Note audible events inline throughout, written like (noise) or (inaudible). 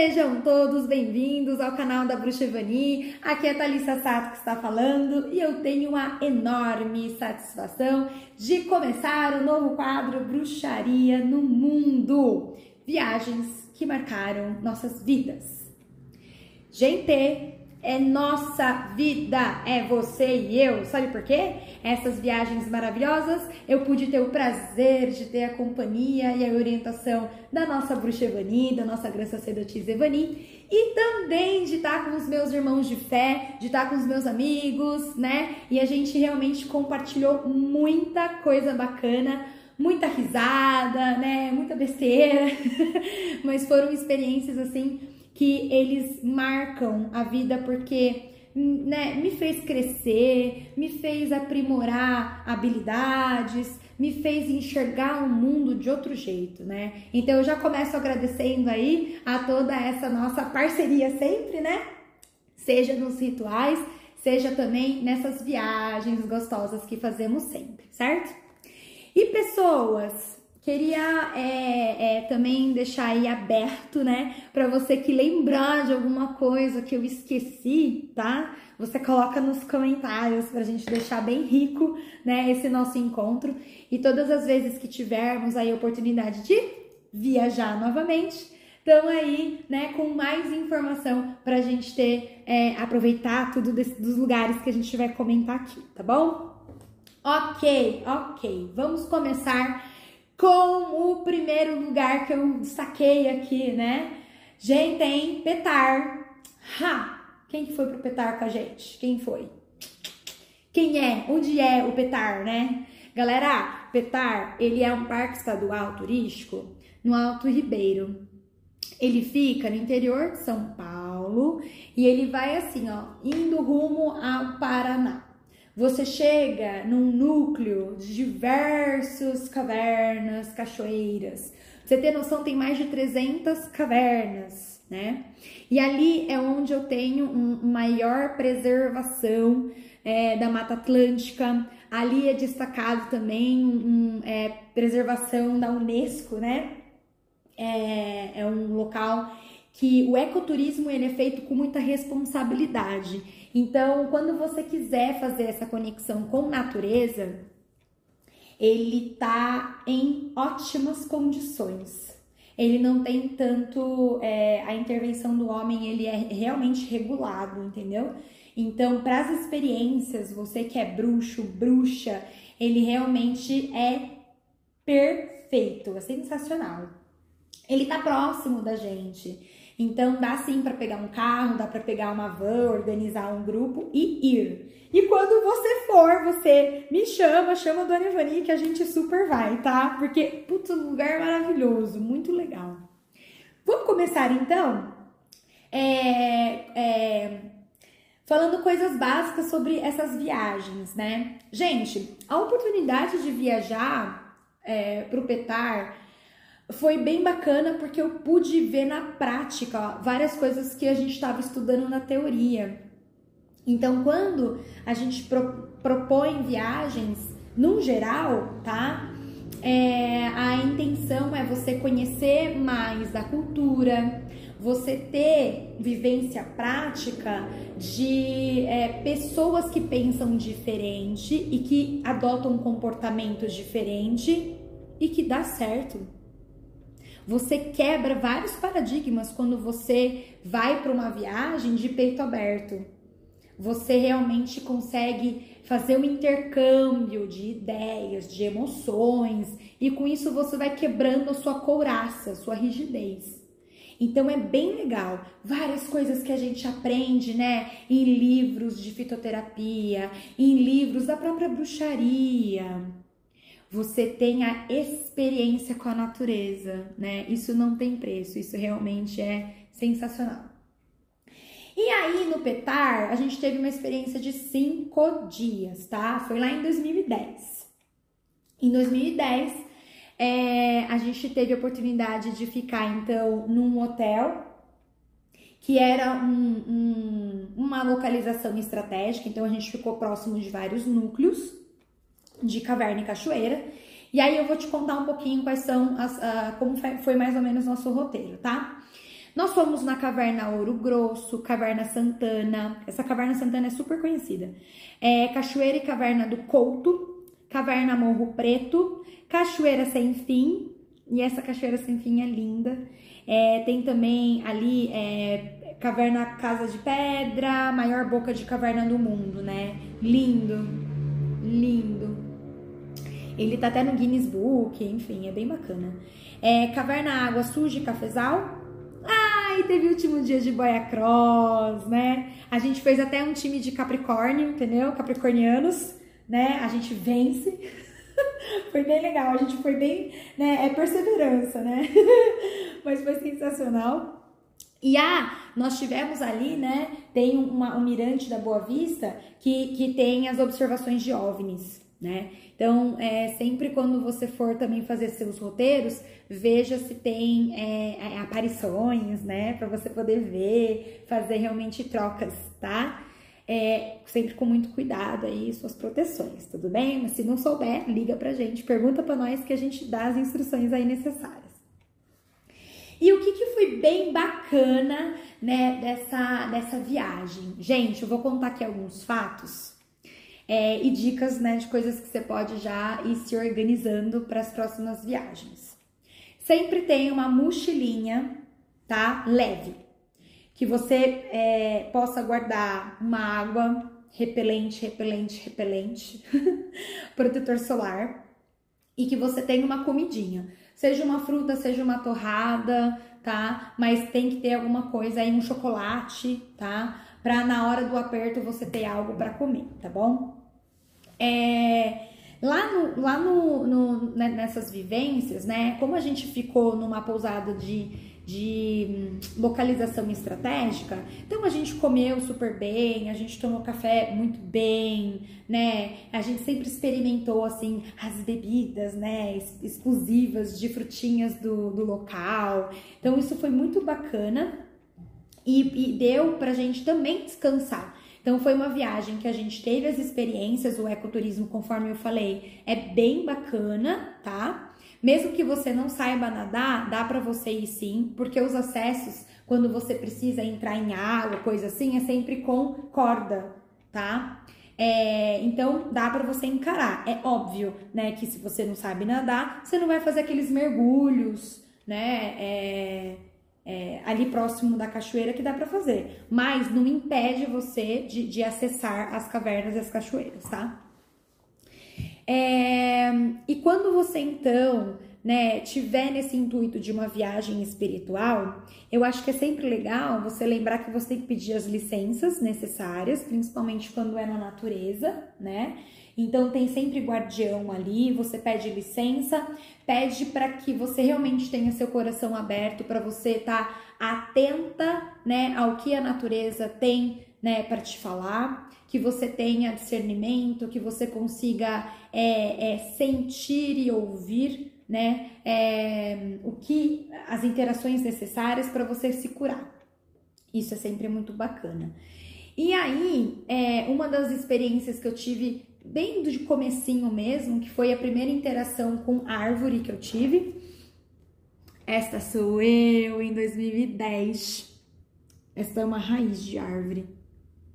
Sejam todos bem-vindos ao canal da Bruxa Evani. Aqui é a Thalissa Sato que está falando e eu tenho uma enorme satisfação de começar o novo quadro Bruxaria no Mundo. Viagens que marcaram nossas vidas. Gente, é nossa vida, é você e eu. Sabe por quê? Essas viagens maravilhosas, eu pude ter o prazer de ter a companhia e a orientação da nossa bruxa Evani, da nossa grande sacerdotisa Evani, e também de estar com os meus irmãos de fé, de estar com os meus amigos, né? E a gente realmente compartilhou muita coisa bacana muita risada, né? Muita besteira, (laughs) mas foram experiências assim que eles marcam a vida porque né, me fez crescer, me fez aprimorar habilidades, me fez enxergar o mundo de outro jeito, né? Então eu já começo agradecendo aí a toda essa nossa parceria sempre, né? Seja nos rituais, seja também nessas viagens gostosas que fazemos sempre, certo? E pessoas, Queria é, é, também deixar aí aberto, né, para você que lembrar de alguma coisa que eu esqueci, tá? Você coloca nos comentários para a gente deixar bem rico, né, esse nosso encontro. E todas as vezes que tivermos aí a oportunidade de viajar novamente, estão aí, né, com mais informação para a gente ter, é, aproveitar tudo desse, dos lugares que a gente vai comentar aqui, tá bom? Ok, ok, vamos começar com o primeiro lugar que eu saquei aqui, né? Gente, hein? Petar. Ha! Quem que foi pro Petar com a gente? Quem foi? Quem é? Onde é o Petar, né? Galera, Petar, ele é um parque estadual turístico no Alto Ribeiro. Ele fica no interior de São Paulo e ele vai assim, ó, indo rumo ao Paraná você chega num núcleo de diversas cavernas, cachoeiras. você ter noção, tem mais de 300 cavernas, né? E ali é onde eu tenho um maior preservação é, da Mata Atlântica. Ali é destacado também um, é, preservação da Unesco, né? É, é um local que o ecoturismo ele é feito com muita responsabilidade. Então, quando você quiser fazer essa conexão com natureza, ele tá em ótimas condições. Ele não tem tanto é, a intervenção do homem, ele é realmente regulado, entendeu? Então, para as experiências, você que é bruxo, bruxa, ele realmente é perfeito, é sensacional. Ele tá próximo da gente. Então dá sim para pegar um carro, dá para pegar uma van, organizar um grupo e ir. E quando você for, você me chama, chama a Dona Ivani que a gente super vai, tá? Porque puto lugar maravilhoso, muito legal. Vamos começar então? É, é, falando coisas básicas sobre essas viagens, né? Gente, a oportunidade de viajar é, para o Petar foi bem bacana porque eu pude ver na prática várias coisas que a gente estava estudando na teoria. Então, quando a gente pro, propõe viagens, num geral, tá? É, a intenção é você conhecer mais da cultura, você ter vivência prática de é, pessoas que pensam diferente e que adotam comportamentos diferentes e que dá certo. Você quebra vários paradigmas quando você vai para uma viagem de peito aberto. Você realmente consegue fazer um intercâmbio de ideias, de emoções, e com isso você vai quebrando a sua couraça, a sua rigidez. Então é bem legal. Várias coisas que a gente aprende, né, em livros de fitoterapia, em livros da própria bruxaria você tem a experiência com a natureza, né? Isso não tem preço, isso realmente é sensacional. E aí no Petar, a gente teve uma experiência de cinco dias, tá? Foi lá em 2010. Em 2010, é, a gente teve a oportunidade de ficar então num hotel que era um, um, uma localização estratégica, então a gente ficou próximo de vários núcleos de caverna e cachoeira. E aí eu vou te contar um pouquinho quais são as, uh, como foi mais ou menos nosso roteiro, tá? Nós fomos na Caverna Ouro Grosso, Caverna Santana. Essa Caverna Santana é super conhecida. É, Cachoeira e Caverna do Couto, Caverna Morro Preto, Cachoeira Sem Fim. E essa Cachoeira Sem Fim é linda. É, tem também ali é, Caverna Casa de Pedra, maior boca de caverna do mundo, né? Lindo, lindo. Ele tá até no Guinness Book, enfim, é bem bacana. É, Caverna Água Suja Cafezal. Ah, e teve o último dia de Boia Cross, né? A gente fez até um time de Capricórnio, entendeu? Capricornianos, né? A gente vence. (laughs) foi bem legal, a gente foi bem, né? É perseverança, né? (laughs) Mas foi sensacional. E ah, nós tivemos ali, né? Tem uma, um mirante da Boa Vista que, que tem as observações de OVNIs, né? Então, é, sempre quando você for também fazer seus roteiros, veja se tem é, é aparições, né? Para você poder ver, fazer realmente trocas, tá? É, sempre com muito cuidado aí, suas proteções, tudo bem? Mas se não souber, liga pra gente, pergunta pra nós que a gente dá as instruções aí necessárias. E o que, que foi bem bacana, né, dessa, dessa viagem? Gente, eu vou contar aqui alguns fatos é, e dicas, né, de coisas que você pode já ir se organizando para as próximas viagens. Sempre tem uma mochilinha, tá? Leve que você é, possa guardar uma água repelente, repelente, repelente, (laughs) protetor solar e que você tenha uma comidinha. Seja uma fruta, seja uma torrada, tá? Mas tem que ter alguma coisa aí, um chocolate, tá? Pra na hora do aperto você ter algo para comer, tá bom? É, lá no, lá no, no, né, nessas vivências, né? Como a gente ficou numa pousada de de hum, localização estratégica. Então a gente comeu super bem, a gente tomou café muito bem, né? A gente sempre experimentou assim as bebidas, né, exclusivas de frutinhas do, do local. Então isso foi muito bacana e, e deu pra gente também descansar. Então foi uma viagem que a gente teve as experiências, o ecoturismo, conforme eu falei, é bem bacana, tá? Mesmo que você não saiba nadar, dá para você ir sim, porque os acessos, quando você precisa entrar em água, coisa assim, é sempre com corda, tá? É, então dá para você encarar. É óbvio, né, que se você não sabe nadar, você não vai fazer aqueles mergulhos, né? É, é, ali próximo da cachoeira que dá para fazer, mas não impede você de, de acessar as cavernas e as cachoeiras, tá? É, e quando você então né, tiver nesse intuito de uma viagem espiritual, eu acho que é sempre legal você lembrar que você tem que pedir as licenças necessárias, principalmente quando é na natureza, né? Então tem sempre guardião ali, você pede licença, pede para que você realmente tenha seu coração aberto para você estar tá atenta, né, ao que a natureza tem, né, para te falar que você tenha discernimento, que você consiga é, é, sentir e ouvir, né, é, o que as interações necessárias para você se curar. Isso é sempre muito bacana. E aí, é, uma das experiências que eu tive bem do comecinho mesmo, que foi a primeira interação com árvore que eu tive. Esta sou eu em 2010. Essa é uma raiz de árvore.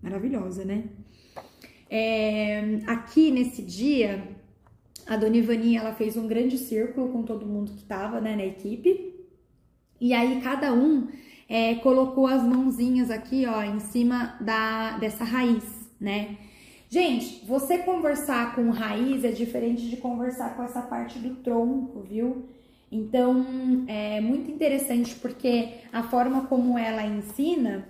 Maravilhosa, né? É, aqui nesse dia, a Dona Ivani, ela fez um grande círculo com todo mundo que estava né, na equipe. E aí cada um é, colocou as mãozinhas aqui, ó, em cima da, dessa raiz, né? Gente, você conversar com raiz é diferente de conversar com essa parte do tronco, viu? Então, é muito interessante porque a forma como ela ensina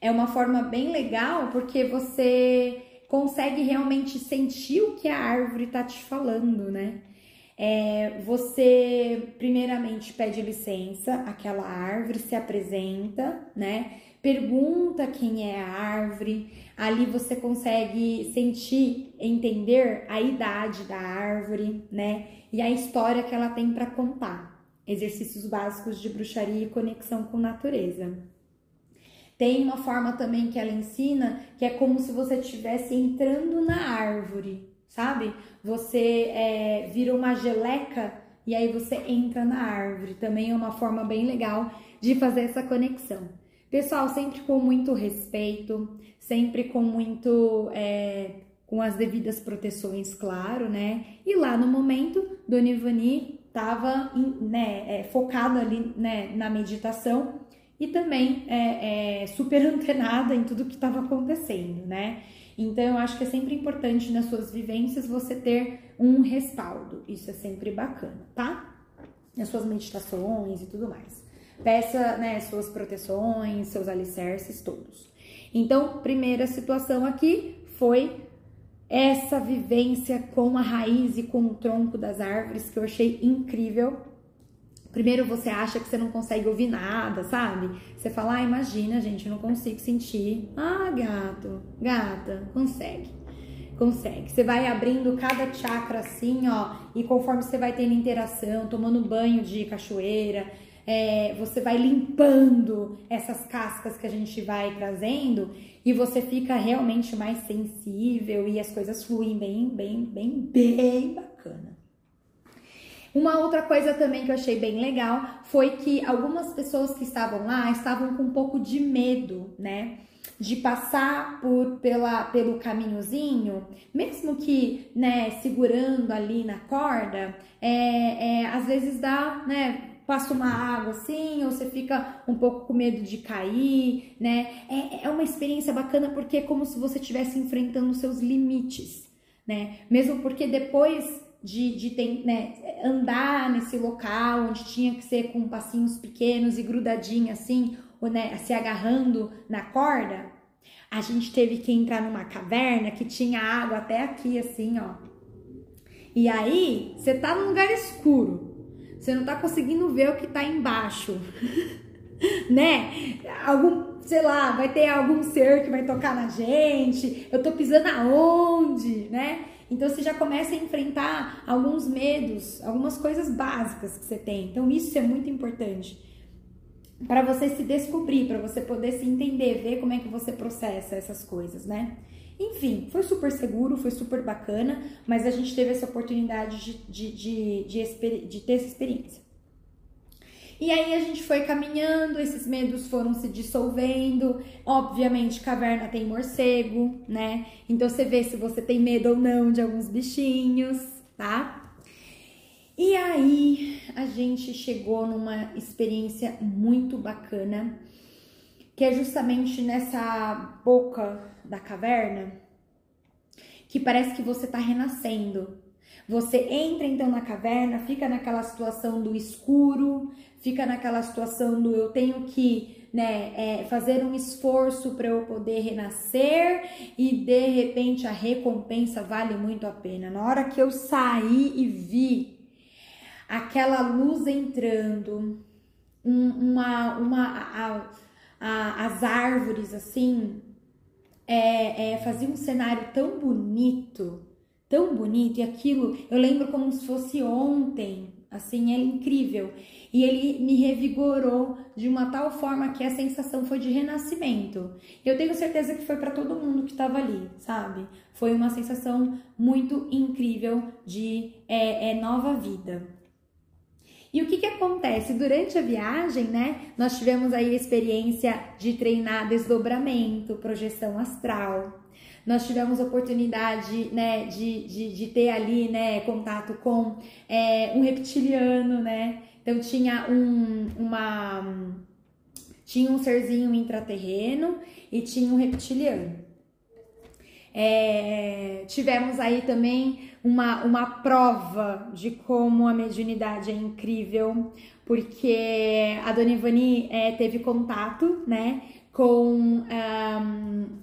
é uma forma bem legal porque você consegue realmente sentir o que a árvore tá te falando, né? É, você primeiramente pede licença, aquela árvore se apresenta, né? Pergunta quem é a árvore, ali você consegue sentir, entender a idade da árvore, né? E a história que ela tem para contar. Exercícios básicos de bruxaria e conexão com natureza. Tem uma forma também que ela ensina que é como se você estivesse entrando na árvore, sabe? Você é, vira uma geleca e aí você entra na árvore. Também é uma forma bem legal de fazer essa conexão. Pessoal, sempre com muito respeito, sempre com muito. É, com as devidas proteções, claro, né? E lá no momento, Dona Ivani estava né, é, focada ali né, na meditação e também é, é, super (laughs) antenada em tudo que estava acontecendo, né? Então eu acho que é sempre importante nas suas vivências você ter um respaldo. Isso é sempre bacana, tá? Nas suas meditações e tudo mais. Peça, né, suas proteções, seus alicerces todos. Então, primeira situação aqui foi essa vivência com a raiz e com o tronco das árvores que eu achei incrível. Primeiro você acha que você não consegue ouvir nada, sabe? Você fala, ah, imagina, gente, eu não consigo sentir. Ah, gato, gata, consegue. Consegue. Você vai abrindo cada chakra assim, ó, e conforme você vai tendo interação, tomando banho de cachoeira, é, você vai limpando essas cascas que a gente vai trazendo e você fica realmente mais sensível e as coisas fluem bem, bem, bem, bem bacana. Uma outra coisa também que eu achei bem legal foi que algumas pessoas que estavam lá estavam com um pouco de medo, né? De passar por, pela, pelo caminhozinho, mesmo que, né, segurando ali na corda, é, é, às vezes dá, né, passa uma água assim, ou você fica um pouco com medo de cair, né? É, é uma experiência bacana porque é como se você estivesse enfrentando seus limites, né? Mesmo porque depois de, de ter, né, andar nesse local onde tinha que ser com passinhos pequenos e grudadinho assim, ou né, se agarrando na corda, a gente teve que entrar numa caverna que tinha água até aqui, assim, ó. E aí, você tá num lugar escuro, você não tá conseguindo ver o que tá embaixo. (laughs) né? Algum, sei lá, vai ter algum ser que vai tocar na gente. Eu tô pisando aonde, né? Então você já começa a enfrentar alguns medos, algumas coisas básicas que você tem. Então isso é muito importante para você se descobrir, para você poder se entender, ver como é que você processa essas coisas, né? Enfim, foi super seguro, foi super bacana, mas a gente teve essa oportunidade de, de, de, de, de ter essa experiência. E aí a gente foi caminhando, esses medos foram se dissolvendo. Obviamente, caverna tem morcego, né? Então você vê se você tem medo ou não de alguns bichinhos, tá? E aí a gente chegou numa experiência muito bacana que é justamente nessa boca da caverna que parece que você está renascendo. Você entra então na caverna, fica naquela situação do escuro, fica naquela situação do eu tenho que né, é, fazer um esforço para eu poder renascer e de repente a recompensa vale muito a pena. Na hora que eu saí e vi aquela luz entrando, um, uma, uma, a, a, as árvores assim, é, é, fazia um cenário tão bonito, tão bonito, e aquilo eu lembro como se fosse ontem, assim, é incrível. E ele me revigorou de uma tal forma que a sensação foi de renascimento. Eu tenho certeza que foi para todo mundo que estava ali, sabe? Foi uma sensação muito incrível de é, é, nova vida. E o que, que acontece? Durante a viagem, né, nós tivemos aí a experiência de treinar desdobramento, projeção astral. Nós tivemos oportunidade, né, de, de, de ter ali, né, contato com é, um reptiliano, né? Então tinha um, uma, tinha um serzinho intraterreno e tinha um reptiliano. É, tivemos aí também uma, uma prova de como a mediunidade é incrível, porque a Dona Ivani é, teve contato, né, com um,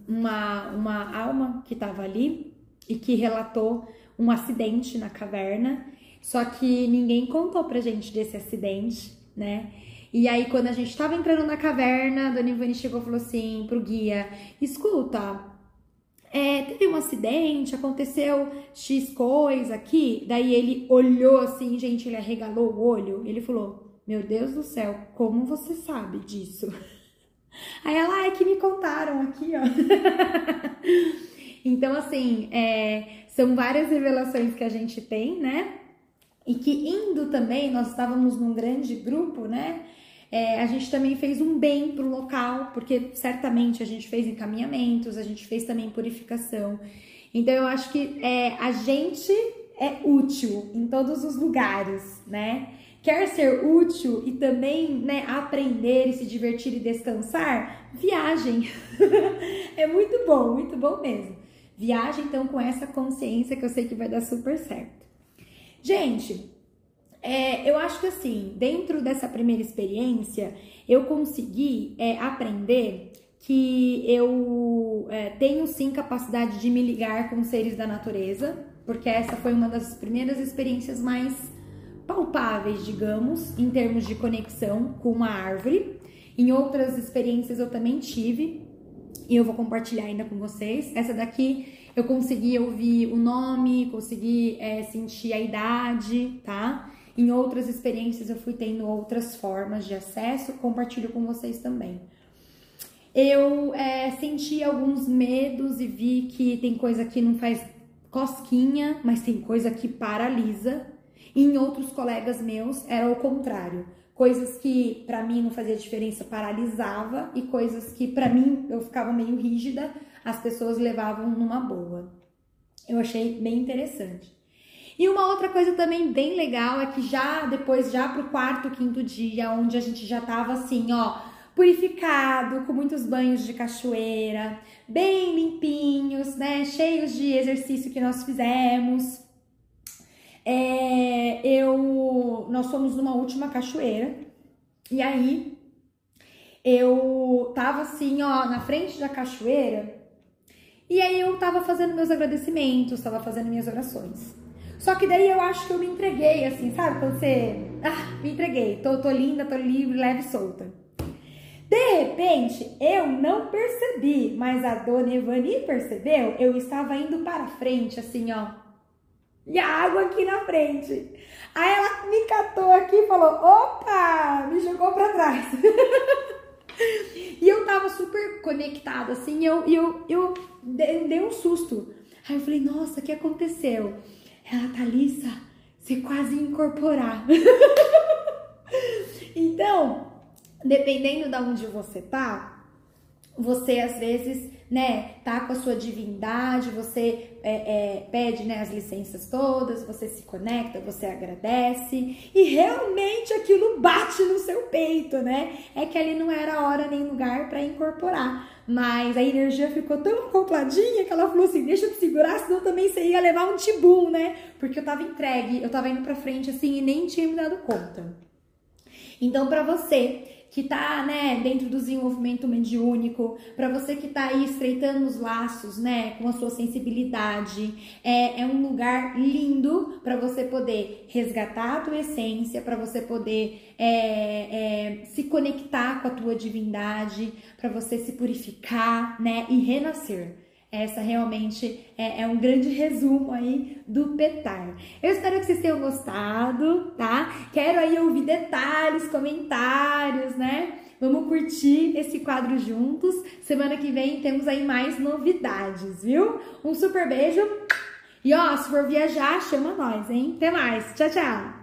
uma, uma alma que estava ali e que relatou um acidente na caverna, só que ninguém contou pra gente desse acidente, né? E aí, quando a gente estava entrando na caverna, Dona Ivani chegou e falou assim pro guia: escuta, é, teve um acidente, aconteceu X coisa aqui. Daí ele olhou assim, gente, ele arregalou o olho. Ele falou: Meu Deus do céu, como você sabe disso? (laughs) Aí ela, é que me contaram aqui, ó. (laughs) então, assim, é, são várias revelações que a gente tem, né? e que indo também, nós estávamos num grande grupo, né? É, a gente também fez um bem para o local, porque certamente a gente fez encaminhamentos, a gente fez também purificação. Então eu acho que é, a gente é útil em todos os lugares, né? Quer ser útil e também né, aprender e se divertir e descansar? Viagem. (laughs) é muito bom, muito bom mesmo. Viagem então com essa consciência que eu sei que vai dar super certo. Gente, é, eu acho que assim, dentro dessa primeira experiência, eu consegui é, aprender que eu é, tenho sim capacidade de me ligar com seres da natureza, porque essa foi uma das primeiras experiências mais palpáveis, digamos, em termos de conexão com uma árvore. Em outras experiências eu também tive, e eu vou compartilhar ainda com vocês. Essa daqui eu consegui ouvir o nome, consegui é, sentir a idade, tá? Em outras experiências eu fui tendo outras formas de acesso, compartilho com vocês também. Eu é, senti alguns medos e vi que tem coisa que não faz cosquinha, mas tem coisa que paralisa. E em outros colegas meus era o contrário. Coisas que para mim não fazia diferença paralisava e coisas que para mim eu ficava meio rígida, as pessoas levavam numa boa. Eu achei bem interessante. E uma outra coisa também bem legal é que já depois, já pro quarto, quinto dia, onde a gente já tava assim, ó, purificado, com muitos banhos de cachoeira, bem limpinhos, né? Cheios de exercício que nós fizemos. É, eu, nós fomos numa última cachoeira e aí eu tava assim, ó, na frente da cachoeira e aí eu tava fazendo meus agradecimentos, tava fazendo minhas orações. Só que daí eu acho que eu me entreguei, assim, sabe? Quando você. Ah, me entreguei, tô, tô linda, tô livre, leve e solta. De repente, eu não percebi, mas a dona Evani percebeu. Eu estava indo para frente, assim, ó. E a água aqui na frente. Aí ela me catou aqui e falou: opa! Me jogou para trás. (laughs) e eu tava super conectada, assim, eu, eu, eu dei um susto. Aí eu falei: nossa, o que aconteceu? Ela, Thalissa, você quase incorporar. (laughs) então, dependendo de onde você tá, você às vezes, né, tá com a sua divindade, você é, é, pede, né, as licenças todas, você se conecta, você agradece e realmente aquilo bate no seu peito, né? É que ali não era hora nem lugar para incorporar, mas a energia ficou tão acopladinha que ela falou assim: deixa eu te segurar, senão também você ia levar um tibum, né? Porque eu tava entregue, eu tava indo pra frente assim e nem tinha me dado conta. Então, para você que está né, dentro do desenvolvimento mediúnico, para você que está aí estreitando os laços né, com a sua sensibilidade. É, é um lugar lindo para você poder resgatar a tua essência, para você poder é, é, se conectar com a tua divindade, para você se purificar né, e renascer. Essa realmente é, é, um grande resumo aí do petar. Eu espero que vocês tenham gostado, tá? Quero aí ouvir detalhes, comentários, né? Vamos curtir esse quadro juntos. Semana que vem temos aí mais novidades, viu? Um super beijo. E ó, se for viajar, chama nós, hein? Até mais. Tchau, tchau.